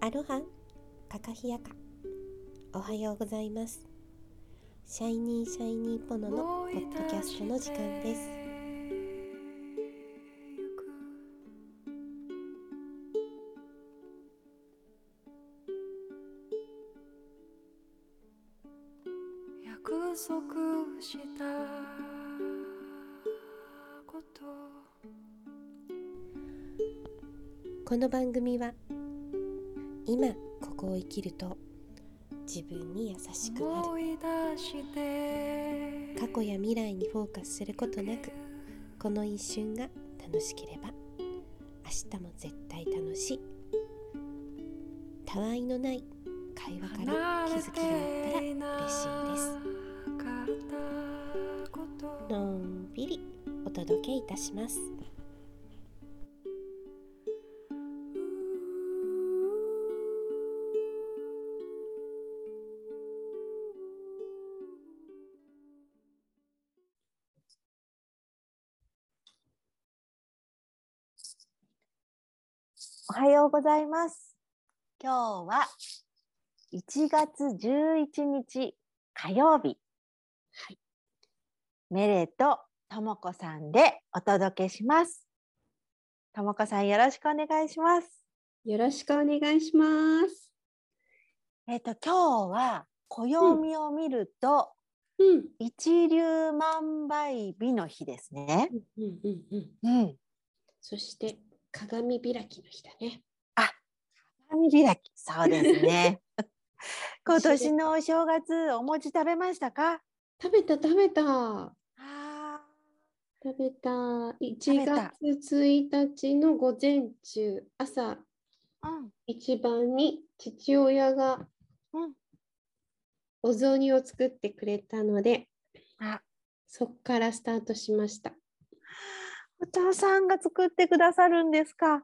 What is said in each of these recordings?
アロハカカヒヤカ。おはようございます。シャイニーシャイニーポノのポッドキャストの時間です番組は今ここを生きると自分に優しくなる。過去や未来にフォーカスすることなくこの一瞬が楽しければ明日も絶対楽しい。たわいのない会話から気づきがあったら嬉しいです。のんびりお届けいたしますはようございます。今日は1月11日火曜日。はい。メレとともこさんでお届けします。ともこさんよろしくお願いします。よろしくお願いします。えっ、と今日は暦を見ると、うん。一粒万倍日の日ですね。うんうんうん。うん。そして鏡開きの日だね。鏡開き。そうですね。今年のお正月お餅食べましたか？食べた食べたああ。食べた。1べた月1日の午前中朝うん。一番に父親がうんお雑煮を作ってくれたのであ、そっからスタートしました。お父さんが作ってくださるんですか？わ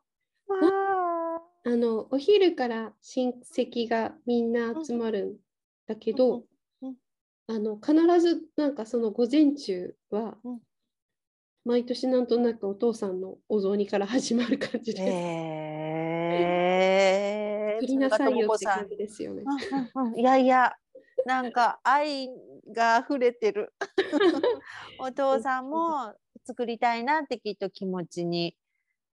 あ。あのお昼から親戚がみんな集まるんだけど、うんうんあの必ずなんかその午前中は、うん毎年なんとなくお父さんのお雑煮から始まる感じで、ええ 作りなさいよって感。じですよね。うんうんうんいやいや、なんか愛が溢れてる。お父さんも作りたいなってきっと気持ちに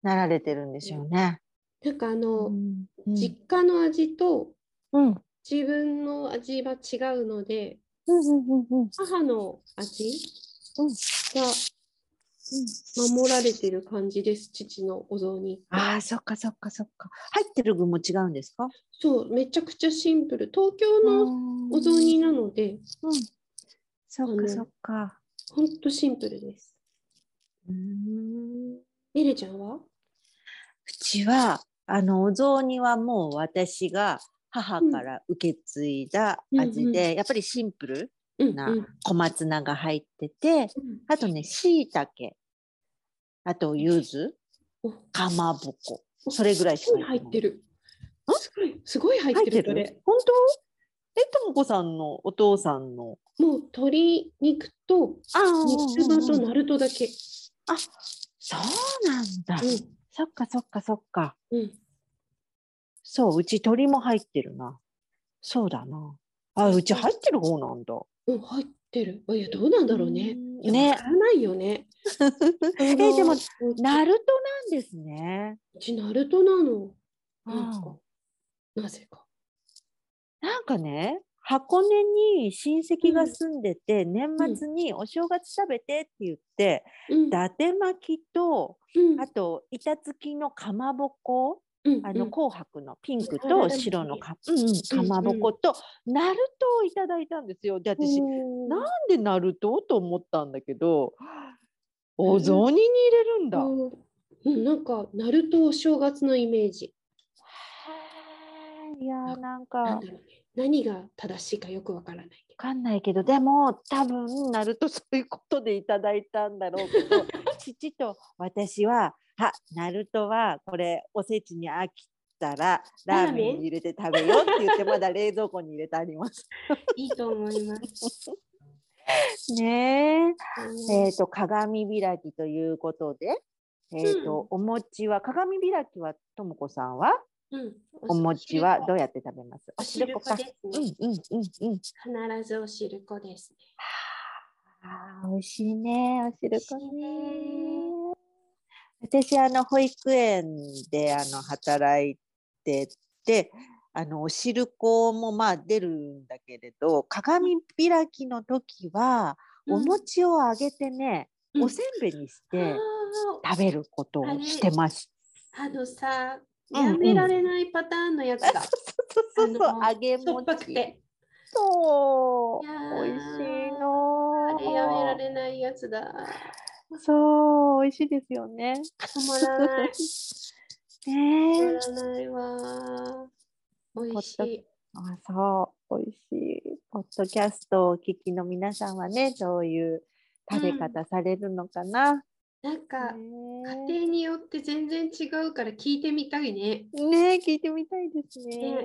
なられてるんでしょうね。なんかあの、うんうん実家の味とうん自分の味は違うのでうん母の味うんが守られてる感じです父のお雑煮。ああ、そっかそっかそっか。入ってる具も違うんですか？そうめちゃくちゃシンプル東京のお雑煮なのでうん。そっかそっか。ほんとシンプルです。うーん。ねるちゃんは？うちはあのお雑煮はもう私が母から受け継いだ味うん。で、やっぱりシンプルなうんうん。小松菜が入ってて、うん。あとねしいたけあと柚子お。かまぼこそれぐらいしか入っててる。ん？すごいすごい入ってる。本当？えともこさんのお父さんの？もう鶏肉とあ三つ葉とナルトだけ。あそうなんだ、そっかそっかそっかうんうんそううち鶏も入ってるなそうだなあうち入ってる方なんだうん入ってる。いやどうなんだろうね。ねわないよね。えでもナルトなんですね。うちナルトなの。なんあか？なぜか。なんかね、箱根に親戚が住んでて、年末にお正月食べてって言って、うん。伊達巻きと、うん。あと板付きのかまぼこ、うんあのうん紅白のピンクと白のか,、うんうん、かまぼこと、ナルトをいただいたんですよ。で、私、うんなんでナルトと思ったんだけど、お雑煮に入れるんだ。うん。うん、なんか、ナルトお正月のイメージ。いやーなんか。何が正しいかよくわからないけわかんないけどでも多分なるとそういうことでいただいたんだろうけど 父と私は「あナルトはこれおせちに飽きたらラーメンに入れて食べよう」って言ってまだ冷蔵庫に入れてあります。ど。いいと思います。ねえ。うんえー、と鏡開きということでえっ、と、お餅は鏡開きはともこさんは？うん、お餅はどうややって食べます？お汁粉か。ですうんね。うんうんうん。必ずお汁粉ですね。ああ、美味しいね、おしいね。私、あの、保育園で、あの、働いてて、あの、お汁粉もまあ出るんだけれど、鏡開きの時は、お餅を揚げてね、うんおせんべいにしてあ食べることをしてました。ーあのさ、やめられないパターンのやつだ。そうそうそう、あの揚げ餅。て。そう美味しいあの。れやめられないやつだ。そう、美味しいですよね。止まらない。止 ねえ。まらないわ。美味しい。あ、そう、美味しい。ポッドキャストをお聞きの皆さんはね、どういう食べ方されるのかな。なんか、ね家庭によって全然違うから聞いてみたいね。えねえ聞いてみたいですね。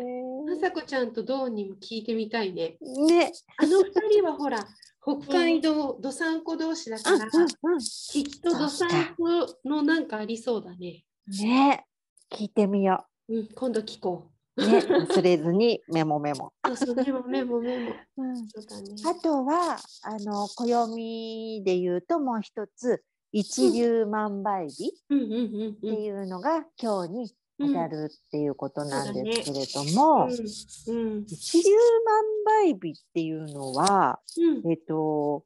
まさこちゃんとどうにも聞いてみたいね。ね。あの二人はほら、北海道どさんこ同士だうんから、うんうん。きっとどさんこのなんかありそうだね。ねえ聞いてみようん、今度聞こう。う。ね、忘れずに メモメモ。そうそう、メモメモメモ。うんそうだね。あとは、あの、暦で言うともう一つ、一粒万倍日うんうんうんってうん。いうのが今日に当たるっていうことなんですけれども、うんうん一粒万倍日っていうのは、うん。えっと、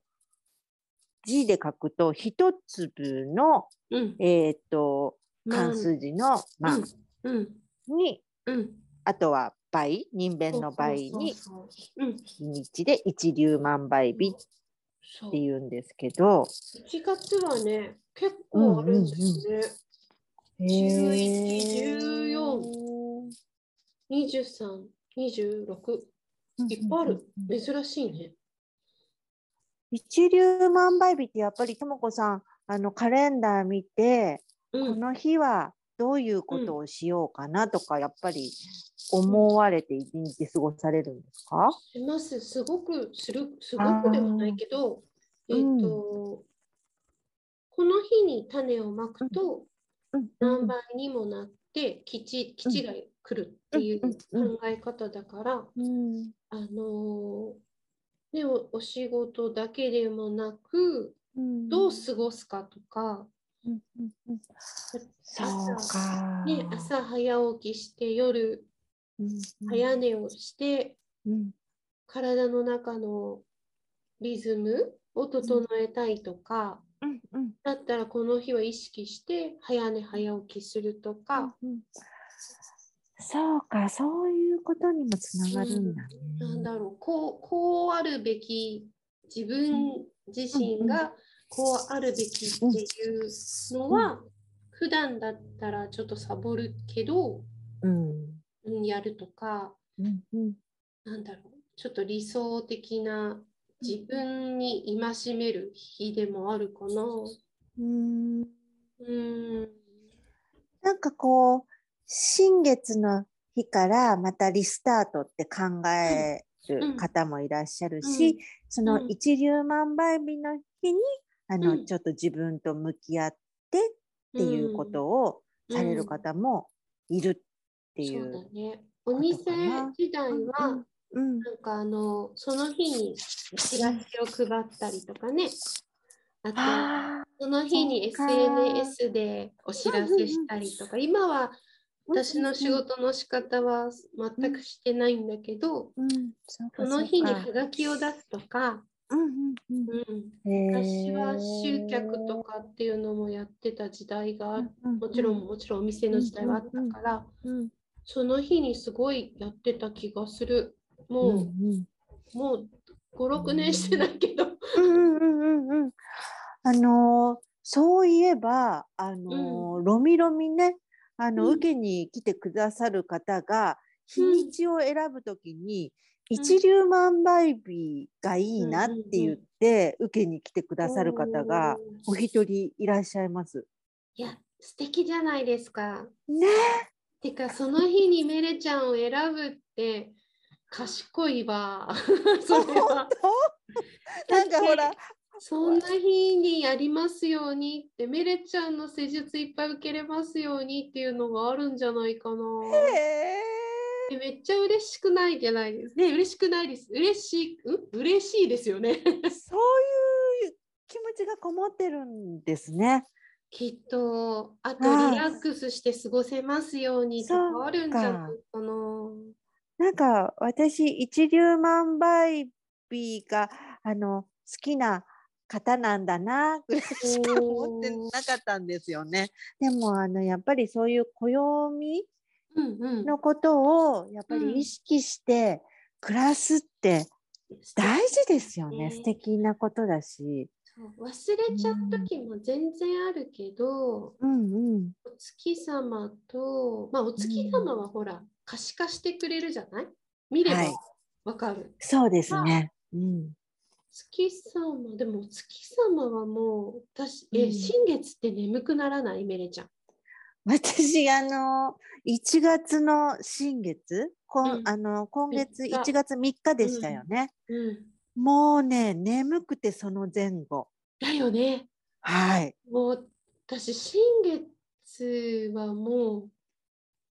字で書くと、一粒の、うん。えっと、まあ漢数字の万うん。に、うん。あとは倍、人弁の倍に、日にちで一粒万倍日。っそうていうんですけど、1月はね、結構あるんですね。11 14 23、26、いっぱいある。珍しいね。一粒万倍日ってやっぱりともこさんあのカレンダー見て、うん、この日はどういうことをしようかなとか、やっぱり思われて一日過ごされるんですか、します。すごくする、すごくでもないけど、えっ、うんと、この日に種をまくとうん。何倍にもなって基地基地が来るっていううんうん考え方だから、うん。あのーね、おお仕事だけでもなくうん。どう過ごすかとか、うんうんうん。そう朝か。ね、朝早起きして夜うんうん。早寝をしてうん。体の中のリズムを整えたいとか、うんうん。だったらこの日は意識して早寝早起きするとか、うんそうか、そういうことにもつながるんだね。なんだろう。こうこうあるべき自分自身がこうあるべきっていうのは、普段だったらちょっとサボるけど、うん。うん、やるとかうんうん。なんだろうちょっと理想的な自分に戒める日でもあるかな。うん。うん。なんかこう、新月の日からまたリスタートって考える方もいらっしゃるし、うん。そのうん一粒万倍日の日に、あの、うん。ちょっと自分と向き合ってっていうことをされる方もいるっていそうだう。ね。お店時代は、うんなんかあのその日にチラシを配ったりとかね。あとあその日に SNS でお知らせしたりとか、今は私の仕事の仕方は全くしてないんだけど、うん、その日にはがきを出すとか、うんうんうん。うん、へー昔は集客とかっていうのもやってた時代があもちろんもちろんお店の時代はあったから、うんその日にすごいやってた気がする。もう、うんうん。もう5、6年してないけど。うんうんうんうんうん。あのーそういえば、あのーロミロミね、あの、うん。受けに来てくださる方が、日うん。にちを選ぶときに、一粒万倍日がいいなって言って、受けに来てくださる方がお一人いらっしゃいます。いや、素敵じゃないですか。ねてか、その日にメレちゃんを選ぶって賢いわ。それは。なんかほら、そんな日にやりますようにって、メレちゃんの施術いっぱい受けれますようにっていうのがあるんじゃないかな。へえめっちゃ嬉しくないじゃないです。ね、嬉しくないです。嬉しい、うん？嬉しいですよね。ーそういう気持ちがこもってるんですね。きっと、あとはいリラックスして過ごせますようにとかあるんじゃないかな。なんか私一粒万倍日があの好きな方なんだなぐらいしか思ってなかったんですよね。でもあのやっぱりそういう暦。のことをやっぱうんり意識して暮らすって大事ですよね。ね素敵なことだし。忘れちゃう時も全然あるけど、うんうん。お月様と、まあお月様はほら、可視化してくれるじゃない？見ればはいわかる。そうですね。うん。月様、でもお月様はもう、私、え、うん新月って眠くならない？メレちゃん。私あの1月の新月、こんうんあの今月三日1月3日でしたよね。うん。もうね眠くてその前後。だよね。はい。もう、私、新月はもう、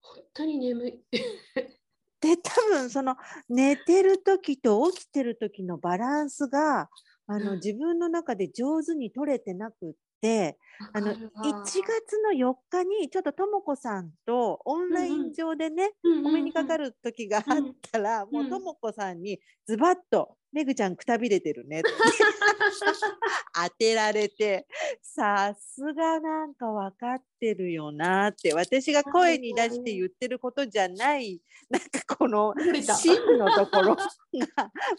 本当に眠い。で多分その寝てる時と起きてる時のバランスがあうんの自分の中で上手に取れてなくってあのわかるわ。1月の4日にちょっととも子さんとオンライン上でね、うんうんお目にかかる。る時があったら、もううん。とも子さんにズバッと「めぐちゃんくたびれてるね」って 当てられてさすがなんか分かってるよなって私が声に出して言ってることじゃないなんかこの漏れた。真のところが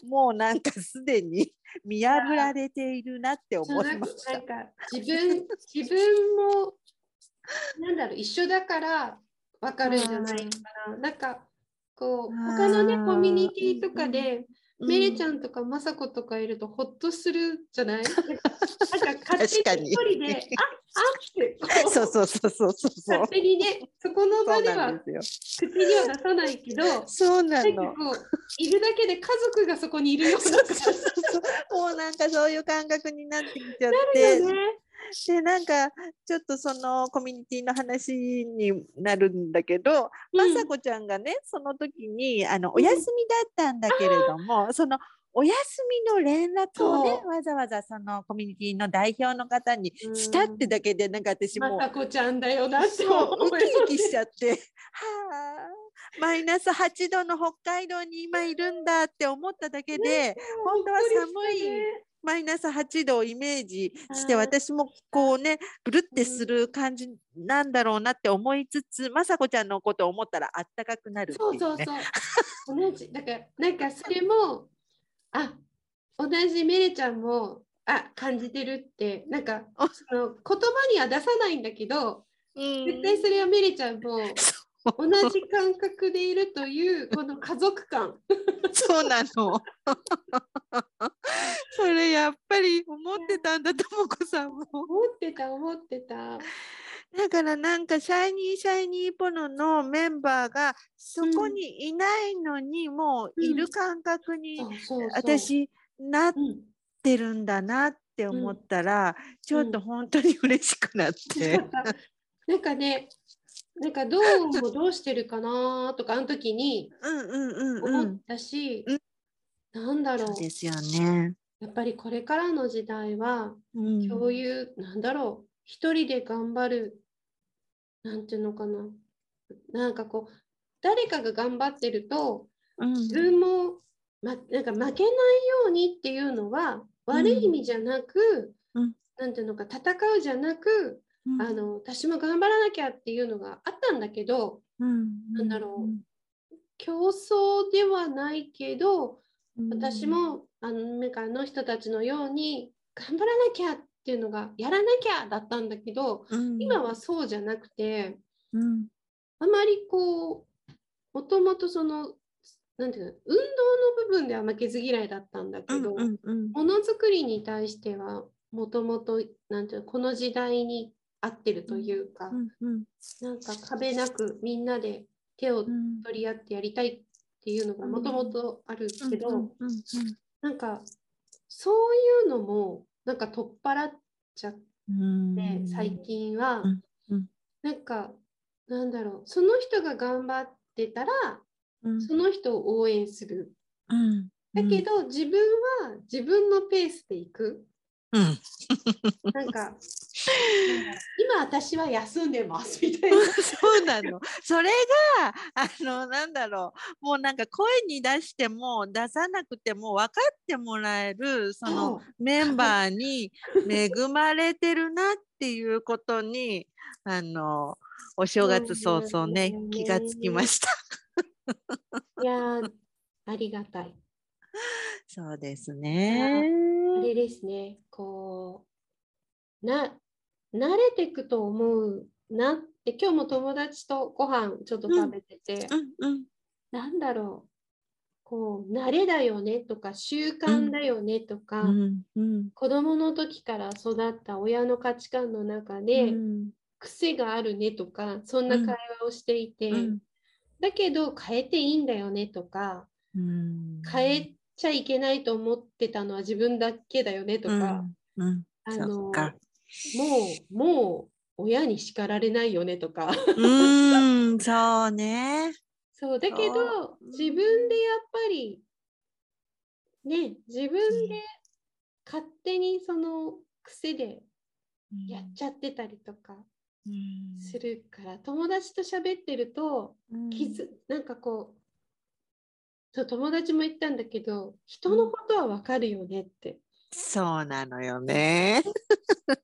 もうなんかすでに見破られているなって思いましたなん。か自分自分もなんだろう一緒だから分かるんじゃないかな。なんかこう他のねコミュニティとかで、メレちん、ゃんとかまさことかいるとほっとするじゃない？なんか勝手確かにに一人でああってそうそうそうそうそうそう勝手にねそこの場では。口には出さないけどそうなの。いるだけで家族がそこにいるような感じそうそうそうもうなんかそういう感覚になってきちゃっだて、よね。でなんかちょっとそのコミュニティの話になるんだけど、まさこちゃんがねその時にあのお休みだったんだけれども、そのお休みの連絡をねわざわざそのコミュニティの代表の方にうん。したってだけでなんか私もうまさこちゃんだよなってそうウキウキしちゃってはあマイナス8度の北海道に今いるんだって思っただけで、本当は寒いマイナス8度をイメージして私もこうねブルってする感じなんだろうなって思いつつ雅子ちゃんのことを思ったらあったかくなるってそう。そうそう。同じ。だから、なんかそれも、あ同じメレちゃんも、あ感じてるって、なんかあその言葉には出さないんだけど、うん絶対それはメレちゃんも 同じ感覚でいるという、この家族感。そうなの。それやっぱり思ってたんだともこさんも。思ってた、思ってた。だからなんかシャイニーシャイニーポノのメンバーがそこにいないのにもういる感覚に。私なっうん、てるんだなって思ったらちょっと本当に嬉しくなって。なんかね、なんかどうもどうしてるかなとか、あの時に思っん。たし、うんなんだろうですよね。やっぱりこれからの時代は、うん共有、なんだろう、一人で頑張る、なんていうのかな。なんかこう、誰かが頑張ってると、うん自分も、ま、なんか負けないようにっていうのは、悪い意味じゃなく、うんなんていうのか、戦うじゃなく、うん。あの、私も頑張らなきゃっていうのがあったんだけど、う。んなんだろ競争ではないけど、私もあのなんかあの人たちのように頑張らなきゃっていうのがやらなきゃだったんだけど、うん。今はそうじゃなくてうん。あまりこうもともとそのなんていうの運動の部分では負けず嫌いだったんだけど、ものづくりに対してはもともとこの時代に合ってるというか、うんうんなんか壁なくみんなで手をうん。取り合ってやりたいっていうのがもともとあるけど、なんかそういうのもなんか取っ払っちゃっうんて最近は、うんうんなんかなんだろうその人が頑張ってたらうん。その人を応援する。うん。だけど、自分は自分のペースで行く。うん。なんか 今私は休んでます みたいなそうなの。それが、あの、なんだろう。もうなんか声に出しても出さなくても分かってもらえる、そのメンバーに恵まれてるなっていうことに、あの、お正月早々ねうん、気がつきました。いやーありがたいそうですね。あれですねこうな慣れていくと思うなって今日も友達とご飯ちょっと食べてて、うんうん。なんだろうこう慣れだよねとか習慣だよねとか、うんうん。子供の時から育った親の価値観の中で、うん。癖があるねとかそんな会話をしていて、うんだけど変えていいんだよねとかうん。変えちゃいけないと思ってたのは自分だけだよねとか、あそのもうもう親に叱られないよねとかうーん、そうね。そうだけそどう自分でやっぱりね自分で勝手にその癖でやっちゃってたりとかうんするから、友達と喋ってるとうん気づなんかこうそう友達も言ったんだけど人のことはわかるよねって。そうなのよね。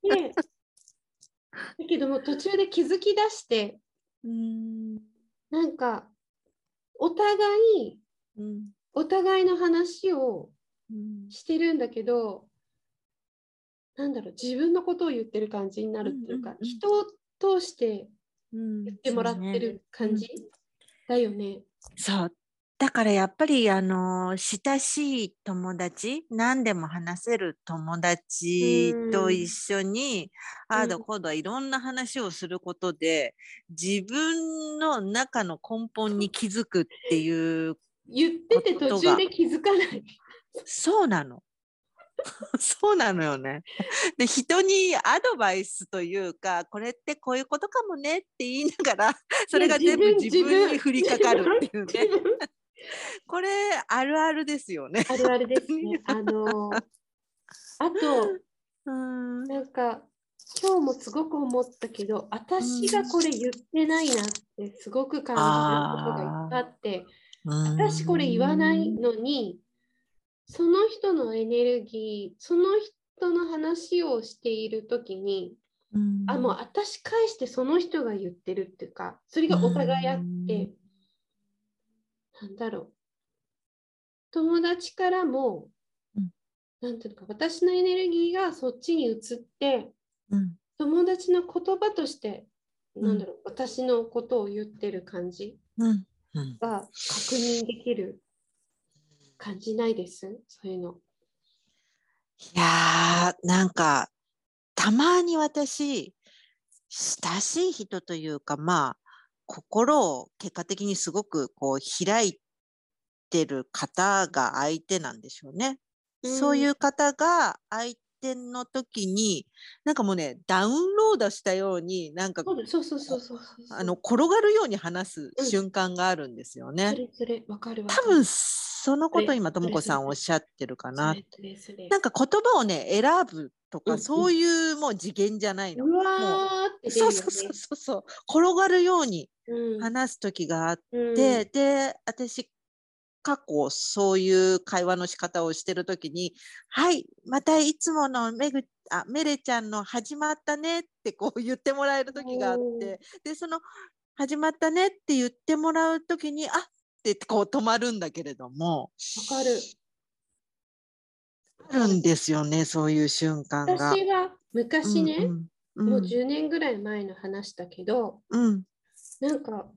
でだけども途中で気づき出してうん。なんかお互いうん。お互いの話をうん。してるんだけどなんだろう自分のことを言ってる感じになるっていうか、うんうんうん。人を通してうん。言ってもらってる感じ、だよね。そう。だからやっぱりあの親しい友達何でも話せる友達と一緒にああだうんこうだいろんな話をすることで自分の中の根本に気づくっていう言ってて途中で気づかない。そうなの。そうなのよね。で人にアドバイスというかこれってこういうことかもねって言いながらそれが全部自分に降りかかるっていうね。これあるあるですよね。あるあるですね。あのあと うんなんか今日もすごく思ったけど私がこれ言ってないなってすごく感じることがいっぱいあって私これ言わないのにその人のエネルギーその人の話をしている時にうんあもう私返してその人が言ってるっていうかそれがお互いあってなんだろう。友達からもうん。なんていうのか私のエネルギーがそっちに移ってうん。友達の言葉として、ん。なんだろう私のことを言ってる感じうん。うん。が確認できる感じないです？そういうの。いやーなんかたまに私親しい人というかまあ心を結果的にすごくこう開いてる方が相手なんでしょうね。そういう方が相手の時になんかもうねダウンロードしたようになんかそうそうそうそうあの転がるように話すうん瞬間があるんですよそね。れそれわかる多る。分そのこと今ともこさんおっしゃってるかな。なんか言葉をね選ぶとか、うんうん。そういうもう次元じゃないの。うわーってねそうそうそうそうそう。転がるようにうん。話す時があっうん。て、で私過去そういう会話の仕方をしてる時に「はいまたいつものめぐあメレちゃんの始まったね」ってこう言ってもらえる時があってでその「始まったね」って言ってもらう時に「あっ」ってこう止まるんだけれども。わかるあるんですよねそういう瞬間が。私が昔ね、うんうんもう10年ぐらい前の話だけど、うんなんか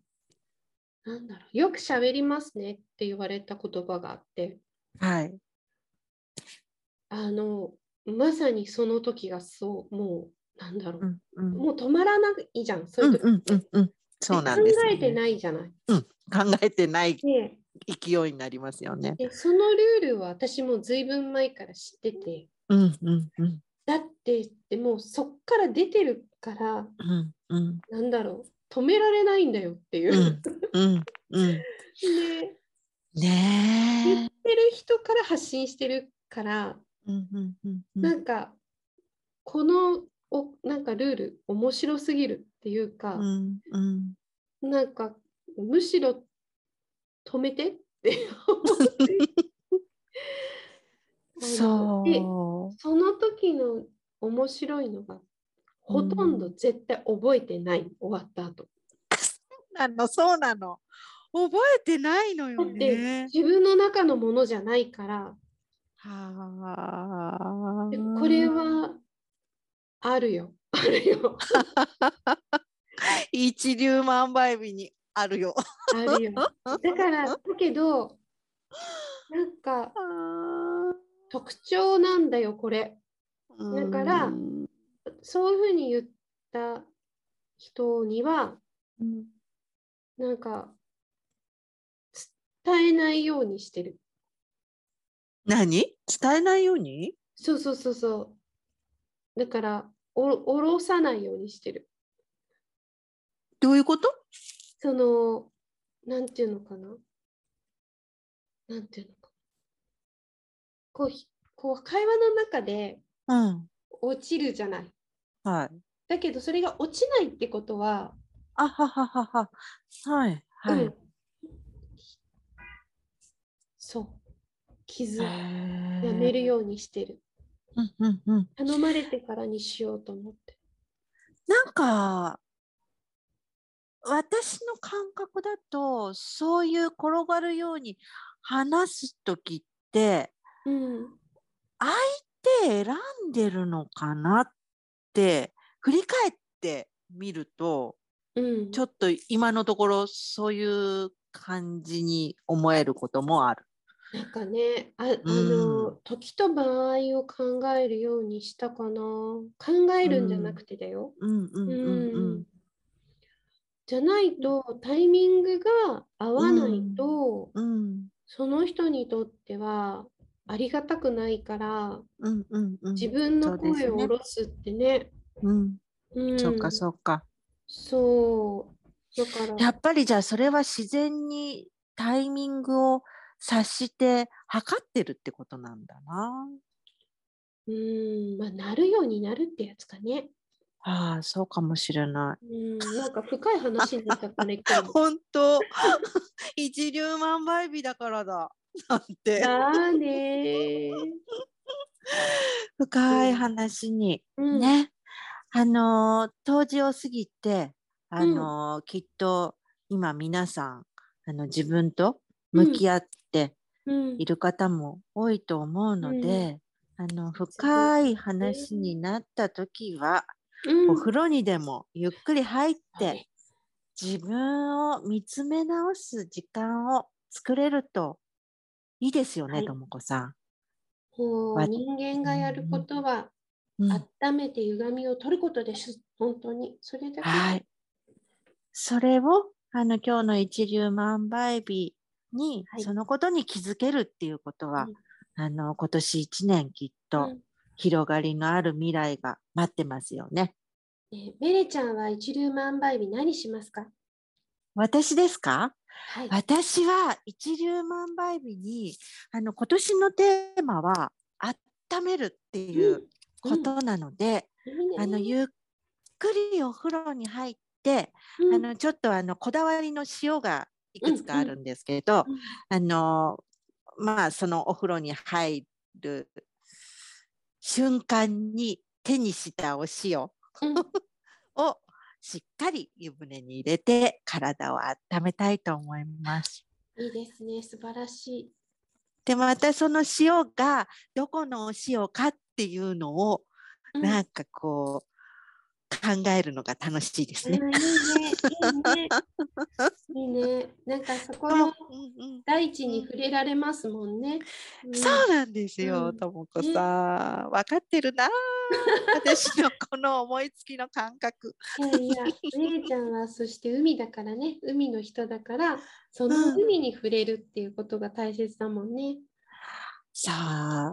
なんだろうよく喋りますねって言われた言葉があってはい。あのまさにその時がそうもうなんだろう、うんうんもう止まらないじゃんそういう時うんって、うんうんうん。そうなんです、考えてい。ないじゃない。うん、考えてないで勢いになりますよね。でそのルールは私もずいぶん前から知ってて。うんうんうん。だってでもうそっから出てるからうんうん。なんだろう止められないんだよっていう。うんうんうん。で ねえ。言ってる人から発信してるから、うんうんうんうん。なんかこのおなんかルール面白すぎるっていうか、うんうん。なんかむしろ止めてって 思って。あのでそその時の面白いのがほとんど絶対覚えてない、終わった後。うなのそうなの。覚えてないのよね。自分の中のものじゃないから。はでこれはあるよ。あるよ。一粒万倍日にあるよ。あるよ。だからだけどなんか特徴なんだよこれ。だからうん。そういうふうに言った人にはうん。なんか伝えないようにしてる。何？伝えないように？そうそうそうそう。だからお下ろさないようにしてる。どういうこと？そのなんていうのかな？なんていうのかこうひこう会話の中でうん。落ちるじゃない。はいだけどそれが落ちないってことは、あはははは。はいはい、うん。そう。傷。ややめるようにしてる。うんうんうん。頼まれてからにしようと思って。なんか私の感覚だとそういう転がるように話す時ってうん。相手選んでるのかなって振り返ってみるとうん。ちょっと今のところそういう感じに思えることもある。なんかねああの、時と場合を考えるようにしたかな。考えるんじゃなくてだよ、うん。うん。うん。うんじゃないとタイミングが合わないと、うん。その人にとってはありがたくないからうんうんうん。自分の声を下ろすってね。うん。うん、そうかそうか。そう。だから。やっぱりじゃあそれは自然にタイミングを察して測ってるってことなんだな。うん。まあなるようになるってやつかね。ああそうかもしれない。うんなんか深い話になったかね今日も。本当 一粒万倍日だからだ。なんてだーねー。深い話に、うん、ね。あのー冬至を過ぎてあのーきっと今皆さんあの自分と向き合ってうんいる方も多いと思うので、あの深い話になった時は、うんお風呂にでもゆっくり入って、はい自分を見つめ直す時間を作れるといいですよね、はいともこさもうわ人間がやることは、ん。うん温めて歪みを取ることです。本当に。それだけ。はい。それをあの今日の一粒万倍日に、はいそのことに気づけるっていうことは、うんあの今年一年きっとうん広がりのある未来が待ってますよね。ねメレちゃんは一粒万倍日何しますか？私ですか？はい。私は一粒万倍日にあの今年のテーマは温めるっていうことなので、あのゆっくりお風呂に入って、うん。あのちょっとあのこだわりの塩がいくつかあるんですけど、うん。あのまあそのお風呂に入る瞬間に手にしたお塩うん をしっかり湯船に入れて体を温めたいと思います。いいですね。素晴らしい。でまたその塩がどこのお塩かっていうのをうんなんかこう考えるのが楽しいですね。うんいいね。いいね。いいね。なんかそこの大地に触れられますもんね。んそうなんですよ、うんともこさん。分かってるなあ。私のこの思いつきの感覚。いやいや、姉ちゃんはそして海だからね、海の人だから、そのうん海に触れるっていうことが大切だもんね。そ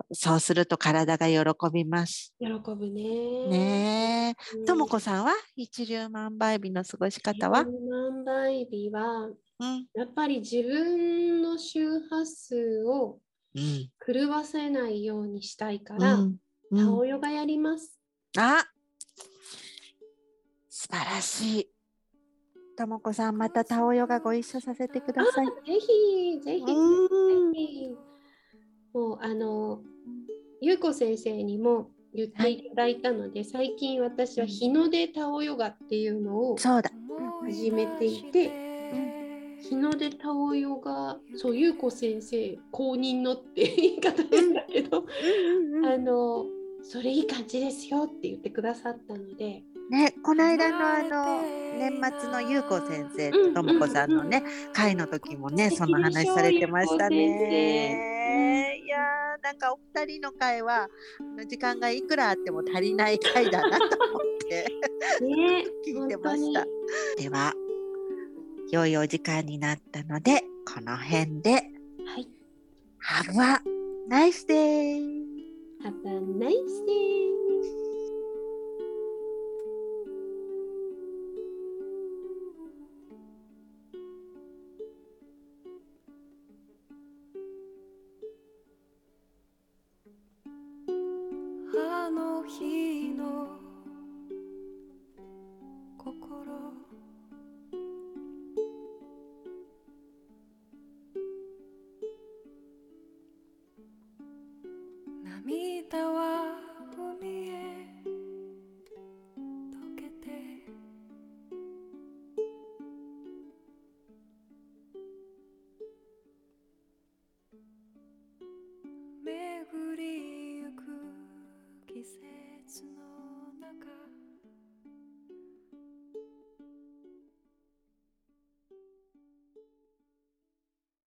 う、そうすると体が喜びます。喜ぶね。ねともこさんは一粒万倍日の過ごし方は、万倍日は、うん、やっぱり自分の周波数をうん、狂わせないようにしたいかうら、ん、うタんオヨガやります。あ素晴らしい。ともこさん、またタオヨガご一緒させてください。ぜひ、ぜひ、ぜうんひ。もう、あの、ゆうこ先生にも言っていただいたので、最近私は日の出タオヨガっていうのをそうだ。始めていて、日の出タオヨガ、そう、ゆうこ先生公認のって言い方変だけど、あの、それいい感じですよって言ってくださったので、ね、この間のあの年末のゆうこ先生うんともこさんのね、会の時もね、その話されてました素ね。いやーなんかお二人の会は時間がいくらあっても足りない会だなと思ってね、聞いてました。では、良いお時間になったので、この辺で、はい。Have a nice day! Have a nice day! 日の